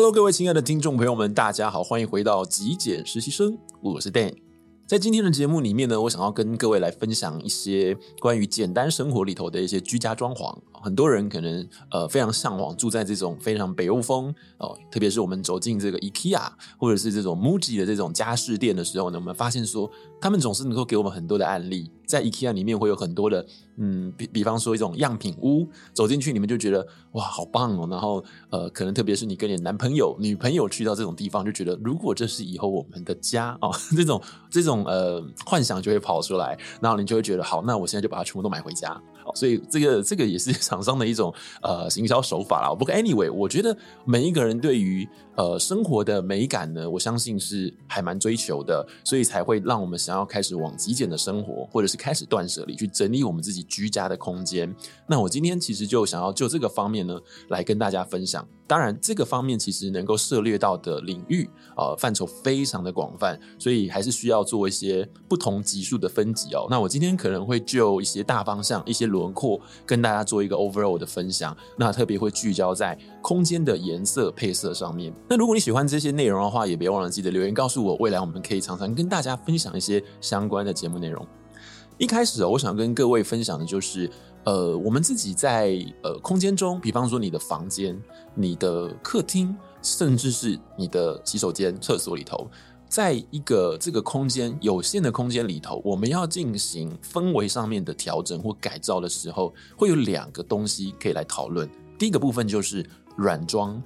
Hello，各位亲爱的听众朋友们，大家好，欢迎回到极简实习生，我是 Dan。在今天的节目里面呢，我想要跟各位来分享一些关于简单生活里头的一些居家装潢。很多人可能呃非常向往住在这种非常北欧风哦，特别是我们走进这个 IKEA 或者是这种 MUJI 的这种家饰店的时候呢，我们发现说他们总是能够给我们很多的案例。在 IKEA 里面会有很多的嗯，比比方说一种样品屋，走进去你们就觉得哇好棒哦，然后呃可能特别是你跟你男朋友、女朋友去到这种地方，就觉得如果这是以后我们的家哦，这种这种呃幻想就会跑出来，然后你就会觉得好，那我现在就把它全部都买回家。所以这个这个也是 厂商的一种呃营销手法啦。不过 anyway，我觉得每一个人对于呃生活的美感呢，我相信是还蛮追求的，所以才会让我们想要开始往极简的生活，或者是开始断舍离，去整理我们自己居家的空间。那我今天其实就想要就这个方面呢，来跟大家分享。当然，这个方面其实能够涉猎到的领域，呃，范畴非常的广泛，所以还是需要做一些不同级数的分级哦。那我今天可能会就一些大方向、一些轮廓，跟大家做一个 overall 的分享。那特别会聚焦在空间的颜色配色上面。那如果你喜欢这些内容的话，也别忘了记得留言告诉我，未来我们可以常常跟大家分享一些相关的节目内容。一开始哦，我想跟各位分享的就是。呃，我们自己在呃空间中，比方说你的房间、你的客厅，甚至是你的洗手间、厕所里头，在一个这个空间有限的空间里头，我们要进行氛围上面的调整或改造的时候，会有两个东西可以来讨论。第一个部分就是软装。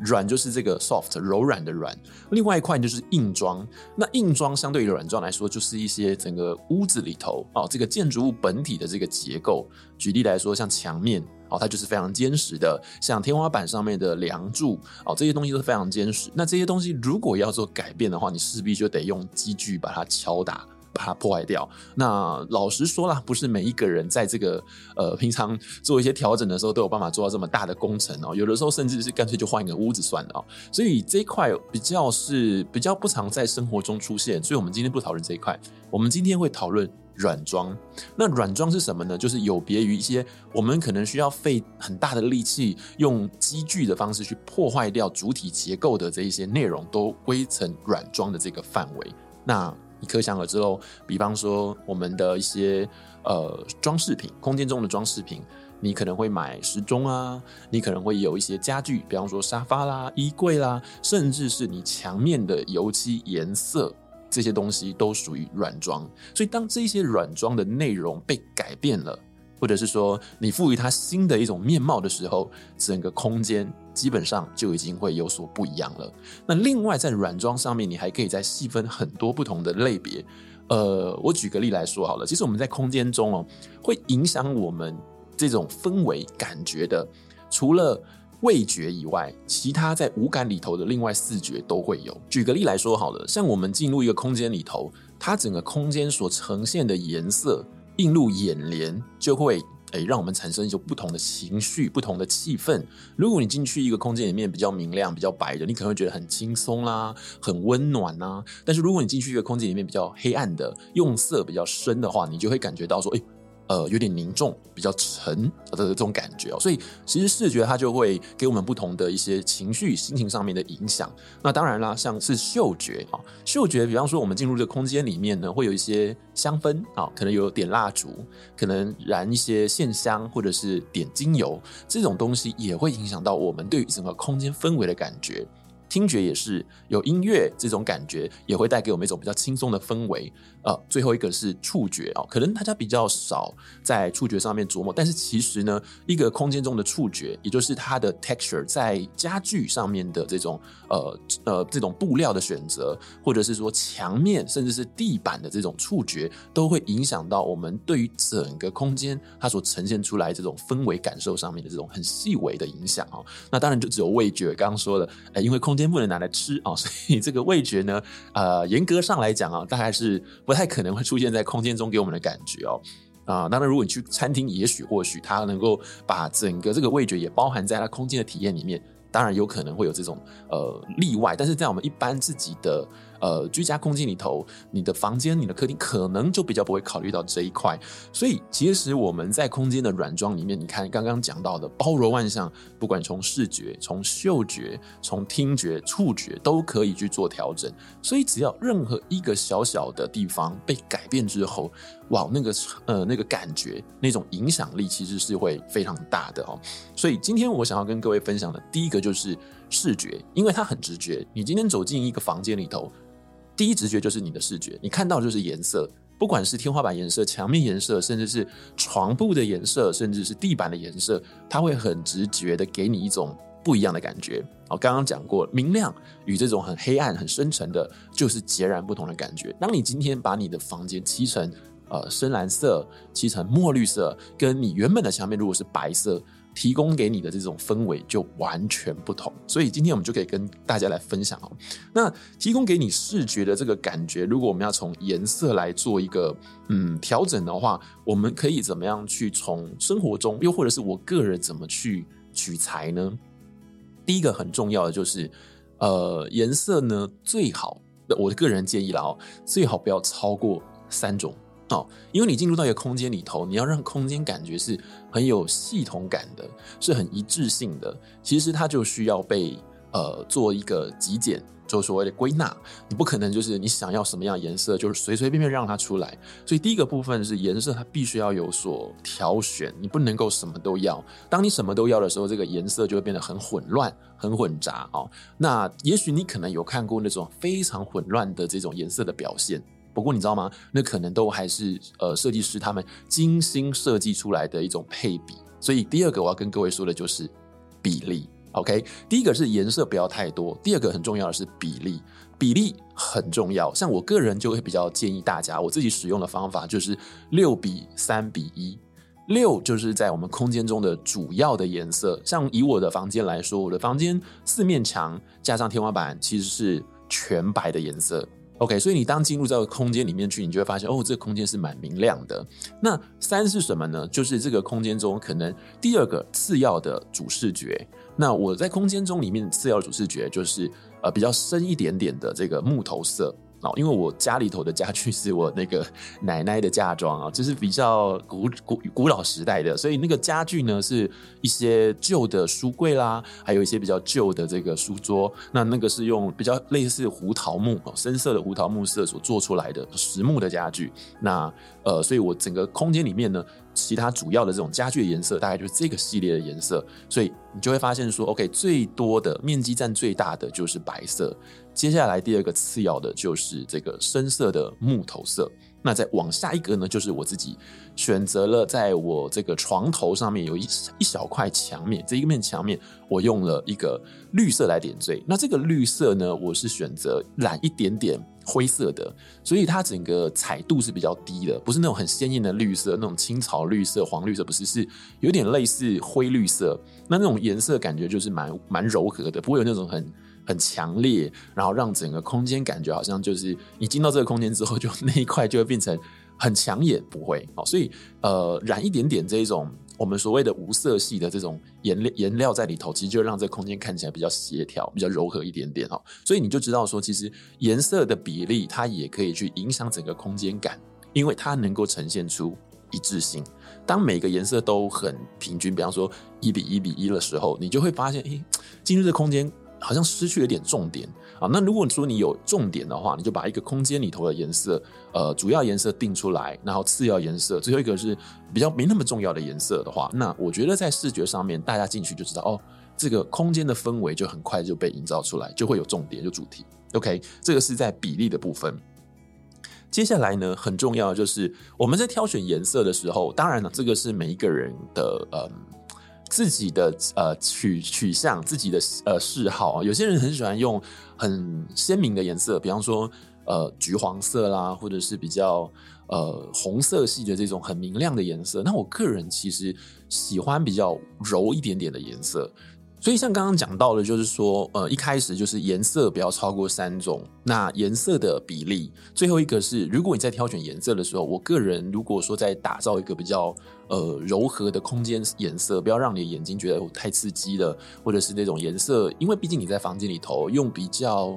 软就是这个 soft 柔软的软，另外一块就是硬装。那硬装相对于软装来说，就是一些整个屋子里头哦，这个建筑物本体的这个结构。举例来说，像墙面哦，它就是非常坚实的；像天花板上面的梁柱哦，这些东西都是非常坚实。那这些东西如果要做改变的话，你势必就得用机具把它敲打。把它破坏掉。那老实说啦，不是每一个人在这个呃平常做一些调整的时候都有办法做到这么大的工程哦。有的时候甚至是干脆就换一个屋子算了哦。所以这一块比较是比较不常在生活中出现。所以我们今天不讨论这一块，我们今天会讨论软装。那软装是什么呢？就是有别于一些我们可能需要费很大的力气用机具的方式去破坏掉主体结构的这一些内容，都归成软装的这个范围。那你可想而知喽，比方说我们的一些呃装饰品，空间中的装饰品，你可能会买时钟啊，你可能会有一些家具，比方说沙发啦、衣柜啦，甚至是你墙面的油漆颜色，这些东西都属于软装。所以当这些软装的内容被改变了，或者是说你赋予它新的一种面貌的时候，整个空间基本上就已经会有所不一样了。那另外在软装上面，你还可以再细分很多不同的类别。呃，我举个例来说好了，其实我们在空间中哦，会影响我们这种氛围感觉的，除了味觉以外，其他在五感里头的另外四觉都会有。举个例来说好了，像我们进入一个空间里头，它整个空间所呈现的颜色。映入眼帘，就会诶、让我们产生一种不同的情绪、不同的气氛。如果你进去一个空间里面比较明亮、比较白的，你可能会觉得很轻松啦，很温暖呐。但是如果你进去一个空间里面比较黑暗的、用色比较深的话，你就会感觉到说，诶、呃，有点凝重，比较沉的这种感觉哦，所以其实视觉它就会给我们不同的一些情绪、心情上面的影响。那当然啦，像是嗅觉啊，嗅觉，比方说我们进入这个空间里面呢，会有一些香氛啊，可能有点蜡烛，可能燃一些线香，或者是点精油，这种东西也会影响到我们对于整个空间氛围的感觉。听觉也是有音乐这种感觉，也会带给我们一种比较轻松的氛围。呃，最后一个是触觉哦，可能大家比较少在触觉上面琢磨，但是其实呢，一个空间中的触觉，也就是它的 texture，在家具上面的这种呃呃这种布料的选择，或者是说墙面甚至是地板的这种触觉，都会影响到我们对于整个空间它所呈现出来这种氛围感受上面的这种很细微的影响哦。那当然就只有味觉，刚刚说的，呃，因为空间。不能拿来吃啊，所以这个味觉呢，呃，严格上来讲啊，大概是不太可能会出现在空间中给我们的感觉哦。啊，当然，如果你去餐厅，也许或许它能够把整个这个味觉也包含在它空间的体验里面，当然有可能会有这种呃例外。但是在我们一般自己的呃居家空间里头，你的房间、你的客厅可能就比较不会考虑到这一块。所以，其实我们在空间的软装里面，你看刚刚讲到的包罗万象，不管从视觉、从嗅觉、从听觉、触觉，都可以去做调整。所以，只要任何一个小小的地方被改变之后，哇，那个呃那个感觉，那种影响力其实是会非常大的哦。所以今天我想要跟各位分享的第一个就是视觉，因为它很直觉。你今天走进一个房间里头，第一直觉就是你的视觉，你看到就是颜色，不管是天花板颜色、墙面颜色，甚至是床铺的颜色，甚至是地板的颜色，它会很直觉的给你一种不一样的感觉。我刚刚讲过，明亮与这种很黑暗、很深沉的，就是截然不同的感觉。当你今天把你的房间漆成呃深蓝色、漆成墨绿色，跟你原本的墙面如果是白色，提供给你的这种氛围就完全不同。所以今天我们就可以跟大家来分享哦。那提供给你视觉的这个感觉，如果我们要从颜色来做一个嗯调整的话，我们可以怎么样去从生活中，又或者是我个人怎么去取材呢？第一个很重要的就是，呃，颜色呢最好，我个人建议啦哦，最好不要超过三种哦，因为你进入到一个空间里头，你要让空间感觉是很有系统感的，是很一致性的，其实它就需要被呃做一个极简。就所谓的归纳，你不可能就是你想要什么样颜色，就是随随便便让它出来。所以第一个部分是颜色，它必须要有所挑选，你不能够什么都要。当你什么都要的时候，这个颜色就会变得很混乱、很混杂哦。那也许你可能有看过那种非常混乱的这种颜色的表现，不过你知道吗？那可能都还是呃设计师他们精心设计出来的一种配比。所以第二个我要跟各位说的就是比例。OK，第一个是颜色不要太多，第二个很重要的是比例，比例很重要。像我个人就会比较建议大家，我自己使用的方法就是六比三比一，六就是在我们空间中的主要的颜色。像以我的房间来说，我的房间四面墙加上天花板其实是全白的颜色。OK，所以你当进入这个空间里面去，你就会发现哦，这个空间是蛮明亮的。那三是什么呢？就是这个空间中可能第二个次要的主视觉。那我在空间中里面次要的主视觉就是呃比较深一点点的这个木头色。哦，因为我家里头的家具是我那个 奶奶的嫁妆啊，就是比较古古古老时代的，所以那个家具呢是一些旧的书柜啦，还有一些比较旧的这个书桌。那那个是用比较类似胡桃木哦，深色的胡桃木色所做出来的实木的家具。那呃，所以我整个空间里面呢，其他主要的这种家具的颜色大概就是这个系列的颜色。所以你就会发现说，OK，最多的面积占最大的就是白色。接下来第二个次要的就是这个深色的木头色，那再往下一个呢，就是我自己选择了，在我这个床头上面有一一小块墙面，这一面墙面我用了一个绿色来点缀。那这个绿色呢，我是选择染一点点灰色的，所以它整个彩度是比较低的，不是那种很鲜艳的绿色，那种青草绿色、黄绿色，不是，是有点类似灰绿色。那那种颜色感觉就是蛮蛮柔和的，不会有那种很。很强烈，然后让整个空间感觉好像就是你进到这个空间之后，就那一块就会变成很抢眼，不会好，所以呃染一点点这一种我们所谓的无色系的这种颜料颜料在里头，其实就让这空间看起来比较协调、比较柔和一点点哈。所以你就知道说，其实颜色的比例它也可以去影响整个空间感，因为它能够呈现出一致性。当每个颜色都很平均，比方说一比一比一的时候，你就会发现，诶，进入这空间。好像失去了点重点啊。那如果说你有重点的话，你就把一个空间里头的颜色，呃，主要颜色定出来，然后次要颜色，最后一个是比较没那么重要的颜色的话，那我觉得在视觉上面，大家进去就知道哦，这个空间的氛围就很快就被营造出来，就会有重点，就主题。OK，这个是在比例的部分。接下来呢，很重要就是我们在挑选颜色的时候，当然了，这个是每一个人的呃。自己的呃取取向，自己的呃嗜好啊，有些人很喜欢用很鲜明的颜色，比方说呃橘黄色啦，或者是比较呃红色系的这种很明亮的颜色。那我个人其实喜欢比较柔一点点的颜色。所以像刚刚讲到的，就是说，呃，一开始就是颜色不要超过三种，那颜色的比例，最后一个是，如果你在挑选颜色的时候，我个人如果说在打造一个比较呃柔和的空间颜色，不要让你的眼睛觉得太刺激了，或者是那种颜色，因为毕竟你在房间里头用比较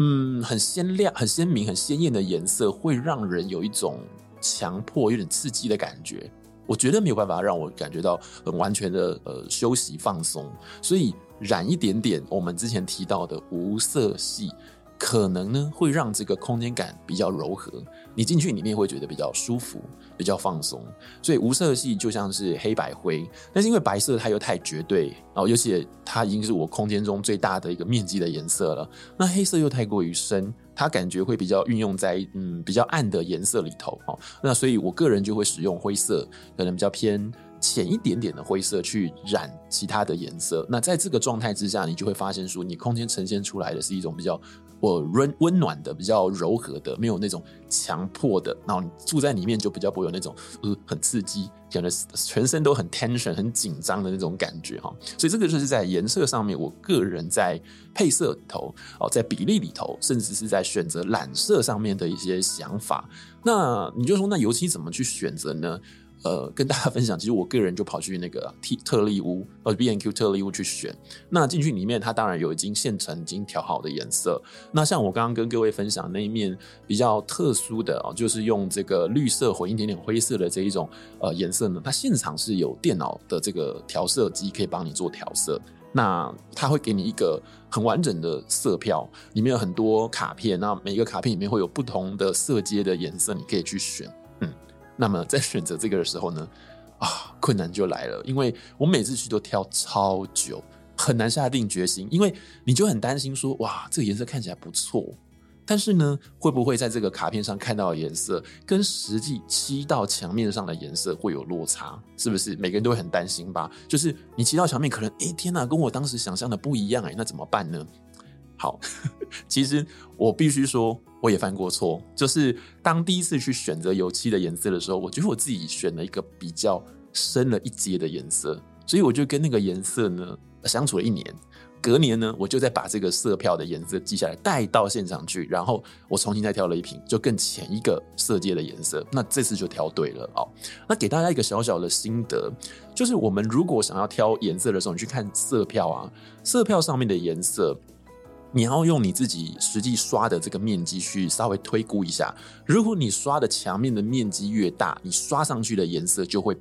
嗯，很鲜亮、很鲜明、很鲜艳的颜色，会让人有一种强迫、有点刺激的感觉。我觉得没有办法让我感觉到很完全的呃休息放松，所以染一点点我们之前提到的无色系。可能呢会让这个空间感比较柔和，你进去里面会觉得比较舒服、比较放松。所以无色系就像是黑白灰，但是因为白色它又太绝对，然后尤其它已经是我空间中最大的一个面积的颜色了。那黑色又太过于深，它感觉会比较运用在嗯比较暗的颜色里头哦。那所以我个人就会使用灰色，可能比较偏。浅一点点的灰色去染其他的颜色，那在这个状态之下，你就会发现说，你空间呈现出来的是一种比较我温温暖的、比较柔和的，没有那种强迫的。然后你住在里面就比较不会有那种呃很刺激，感觉全身都很 tension、很紧张的那种感觉哈。所以这个就是在颜色上面，我个人在配色里头哦，在比例里头，甚至是在选择染色上面的一些想法。那你就说，那油漆怎么去选择呢？呃，跟大家分享，其实我个人就跑去那个 T 特丽屋，呃，BNQ 特丽屋去选。那进去里面，它当然有已经现成、已经调好的颜色。那像我刚刚跟各位分享那一面比较特殊的哦，就是用这个绿色混一点点灰色的这一种呃颜色呢，它现场是有电脑的这个调色机可以帮你做调色。那它会给你一个很完整的色票，里面有很多卡片，那每一个卡片里面会有不同的色阶的颜色，你可以去选。那么在选择这个的时候呢，啊，困难就来了，因为我每次去都挑超久，很难下定决心，因为你就很担心说，哇，这个颜色看起来不错，但是呢，会不会在这个卡片上看到的颜色跟实际漆到墙面上的颜色会有落差？是不是？每个人都会很担心吧？就是你漆到墙面，可能，哎，天哪，跟我当时想象的不一样，哎，那怎么办呢？好，其实我必须说。我也犯过错，就是当第一次去选择油漆的颜色的时候，我觉得我自己选了一个比较深了一阶的颜色，所以我就跟那个颜色呢相处了一年。隔年呢，我就再把这个色票的颜色记下来，带到现场去，然后我重新再挑了一瓶，就更浅一个色阶的颜色。那这次就挑对了哦。那给大家一个小小的心得，就是我们如果想要挑颜色的时候，你去看色票啊，色票上面的颜色。你要用你自己实际刷的这个面积去稍微推估一下，如果你刷的墙面的面积越大，你刷上去的颜色就会，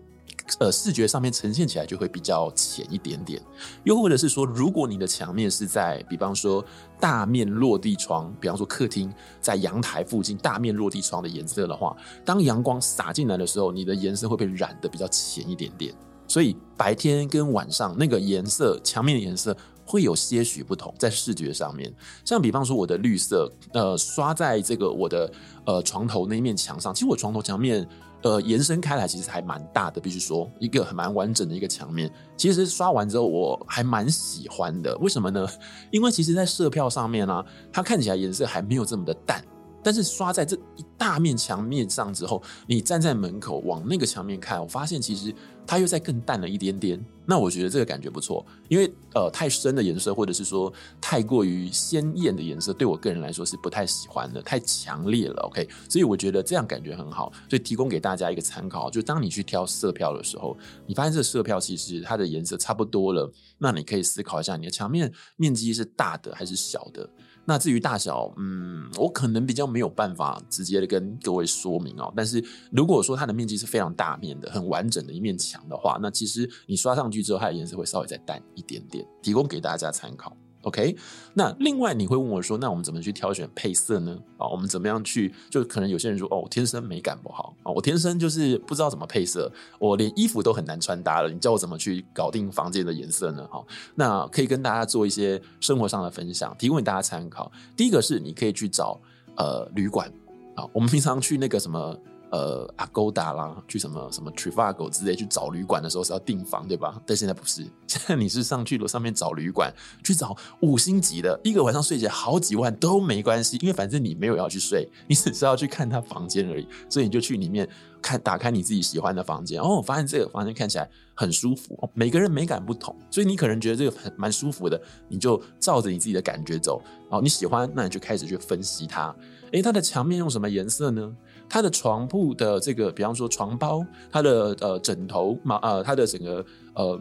呃，视觉上面呈现起来就会比较浅一点点。又或者是说，如果你的墙面是在，比方说大面落地窗，比方说客厅在阳台附近大面落地窗的颜色的话，当阳光洒进来的时候，你的颜色会被染得比较浅一点点。所以白天跟晚上那个颜色，墙面的颜色。会有些许不同，在视觉上面，像比方说我的绿色，呃，刷在这个我的呃床头那一面墙上，其实我床头墙面呃延伸开来其实还蛮大的，必须说一个很蛮完整的一个墙面。其实刷完之后我还蛮喜欢的，为什么呢？因为其实在色票上面呢、它看起来颜色还没有这么的淡。但是刷在这一大面墙面上之后，你站在门口往那个墙面看，我发现其实它又再更淡了一点点。那我觉得这个感觉不错，因为呃太深的颜色或者是说太过于鲜艳的颜色，对我个人来说是不太喜欢的，太强烈了。OK，所以我觉得这样感觉很好，所以提供给大家一个参考，就当你去挑色票的时候，你发现这个色票其实它的颜色差不多了，那你可以思考一下你的墙面面积是大的还是小的。那至于大小，嗯，我可能比较没有办法直接的跟各位说明哦。但是如果说它的面积是非常大面的、很完整的一面墙的话，那其实你刷上去之后，它的颜色会稍微再淡一点点，提供给大家参考。OK，那另外你会问我说，那我们怎么去挑选配色呢？啊，我们怎么样去？就可能有些人说，哦，我天生美感不好啊，我天生就是不知道怎么配色，我连衣服都很难穿搭了，你叫我怎么去搞定房间的颜色呢？好，那可以跟大家做一些生活上的分享，提供给大家参考。第一个是你可以去找呃旅馆啊，我们平常去那个什么。呃，Agoda 啦，去什么什么 Trivago 之类去找旅馆的时候是要订房，对吧？但现在不是，现在你是上去楼上面找旅馆，去找五星级的，一个晚上睡起来好几万都没关系，因为反正你没有要去睡，你只是要去看他房间而已，所以你就去里面看，打开你自己喜欢的房间，哦，我发现这个房间看起来很舒服，每个人美感不同，所以你可能觉得这个很蛮舒服的，你就照着你自己的感觉走，然后你喜欢，那你就开始去分析它，诶，它的墙面用什么颜色呢？它的床铺的这个，比方说床包，它的呃枕头嘛，呃，它的整个呃，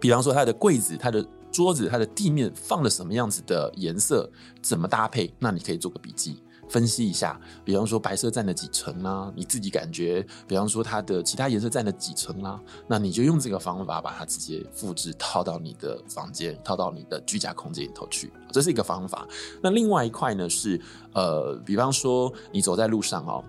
比方说它的柜子，它的桌子、它的地面放了什么样子的颜色，怎么搭配？那你可以做个笔记。分析一下，比方说白色占了几成啦、啊，你自己感觉，比方说它的其他颜色占了几成啦、啊，那你就用这个方法把它直接复制套到你的房间，套到你的居家空间里头去，这是一个方法。那另外一块呢是，呃，比方说你走在路上哦，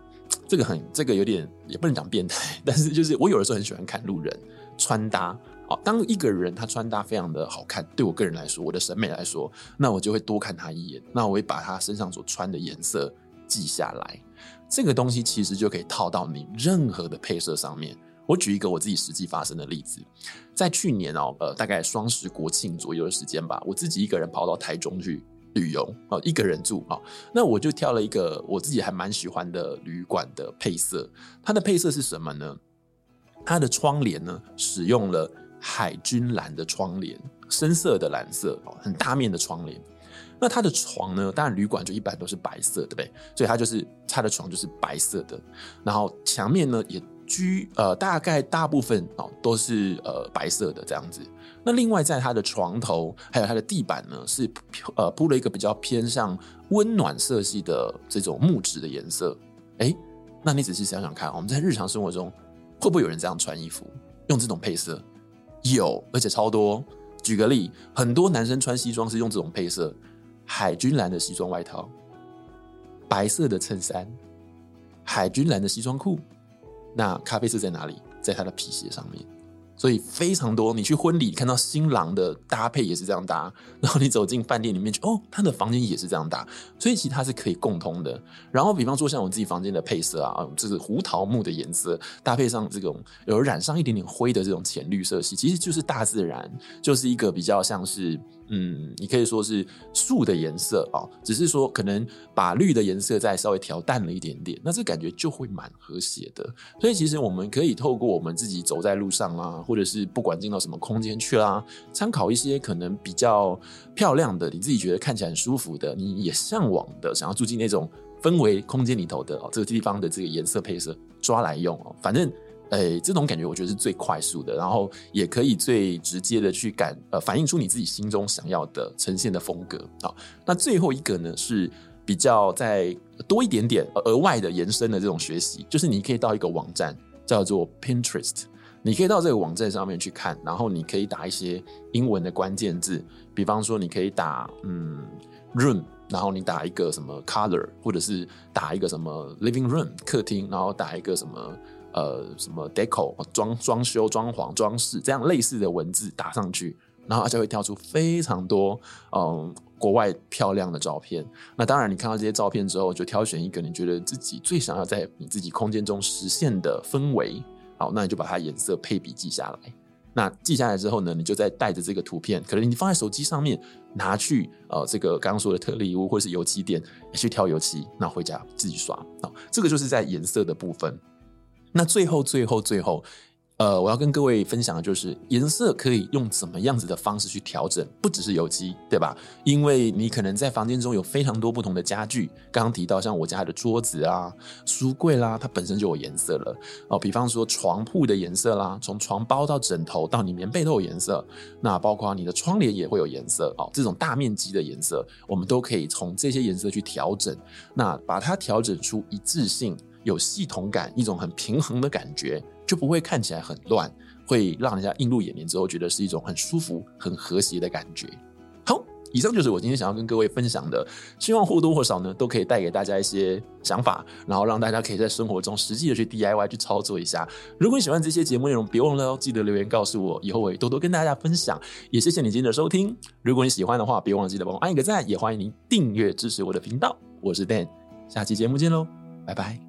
这个很，这个有点也不能讲变态，但是就是我有的时候很喜欢看路人穿搭。好，当一个人他穿搭非常的好看，对我个人来说，我的审美来说，那我就会多看他一眼，那我会把他身上所穿的颜色记下来。这个东西其实就可以套到你任何的配色上面。我举一个我自己实际发生的例子，在去年哦，呃，大概双十国庆左右的时间吧，我自己一个人跑到台中去旅游，哦，一个人住啊，那我就挑了一个我自己还蛮喜欢的旅馆的配色。它的配色是什么呢？它的窗帘呢，使用了。海军蓝的窗帘，深色的蓝色，很大面的窗帘。那它的床呢？当然旅馆就一般都是白色，对不对？所以它就是它的床就是白色的。然后墙面呢也居呃大概大部分哦都是呃白色的这样子。那另外在它的床头还有它的地板呢是呃铺了一个比较偏向温暖色系的这种木质的颜色。哎，那你仔细想想看，我们在日常生活中会不会有人这样穿衣服，用这种配色？有，而且超多。举个例，很多男生穿西装是用这种配色：海军蓝的西装外套，白色的衬衫，海军蓝的西装裤。那咖啡色在哪里？在他的皮鞋上面。所以非常多，你去婚礼看到新郎的搭配也是这样搭，然后你走进饭店里面去，哦，他的房间也是这样搭，所以其实它是可以共通的。然后比方说像我自己房间的配色啊，这是胡桃木的颜色，搭配上这种有染上一点点灰的这种浅绿色系，其实就是大自然，就是一个比较像是。嗯，你可以说是树的颜色啊，只是说可能把绿的颜色再稍微调淡了一点点，那这感觉就会蛮和谐的。所以其实我们可以透过我们自己走在路上啊，或者是不管进到什么空间去啦，参考一些可能比较漂亮的，你自己觉得看起来很舒服的，你也向往的，想要住进那种氛围空间里头的哦，这个地方的这个颜色配色抓来用哦，反正。诶、这种感觉我觉得是最快速的，然后也可以最直接的去感呃反映出你自己心中想要的呈现的风格。好，那最后一个呢是比较再多一点点额外的延伸的这种学习，就是你可以到一个网站叫做 Pinterest，你可以到这个网站上面去看，然后你可以打一些英文的关键字，比方说你可以打嗯 room，然后你打一个什么 color，或者是打一个什么 living room 客厅，然后打一个什么。呃，什么 deco 装装修、装潢、装饰这样类似的文字打上去，然后它就会跳出非常多嗯国外漂亮的照片。那当然，你看到这些照片之后，就挑选一个你觉得自己最想要在你自己空间中实现的氛围。好，那你就把它颜色配比记下来。那记下来之后呢，你就再带着这个图片，可能你放在手机上面，拿去呃这个刚刚说的特例屋或是油漆店去挑油漆，那回家自己刷。好，这个就是在颜色的部分。那最后，最后，最后，呃，我要跟各位分享的就是颜色可以用怎么样子的方式去调整，不只是油漆，对吧？因为你可能在房间中有非常多不同的家具，刚刚提到像我家的桌子啊、书柜啦，它本身就有颜色了哦。比方说床铺的颜色啦，从床包到枕头到你棉被都有颜色，那包括你的窗帘也会有颜色哦。这种大面积的颜色，我们都可以从这些颜色去调整，那把它调整出一致性。有系统感，一种很平衡的感觉，就不会看起来很乱，会让人家映入眼帘之后觉得是一种很舒服、很和谐的感觉。好，以上就是我今天想要跟各位分享的，希望或多或少呢都可以带给大家一些想法，然后让大家可以在生活中实际的去 DIY 去操作一下。如果你喜欢这些节目内容，别忘了记得留言告诉我，以后我也多多跟大家分享。也谢谢你今天的收听，如果你喜欢的话，别忘了记得帮我按一个赞，也欢迎您订阅支持我的频道。我是 Dan，下期节目见喽，拜拜。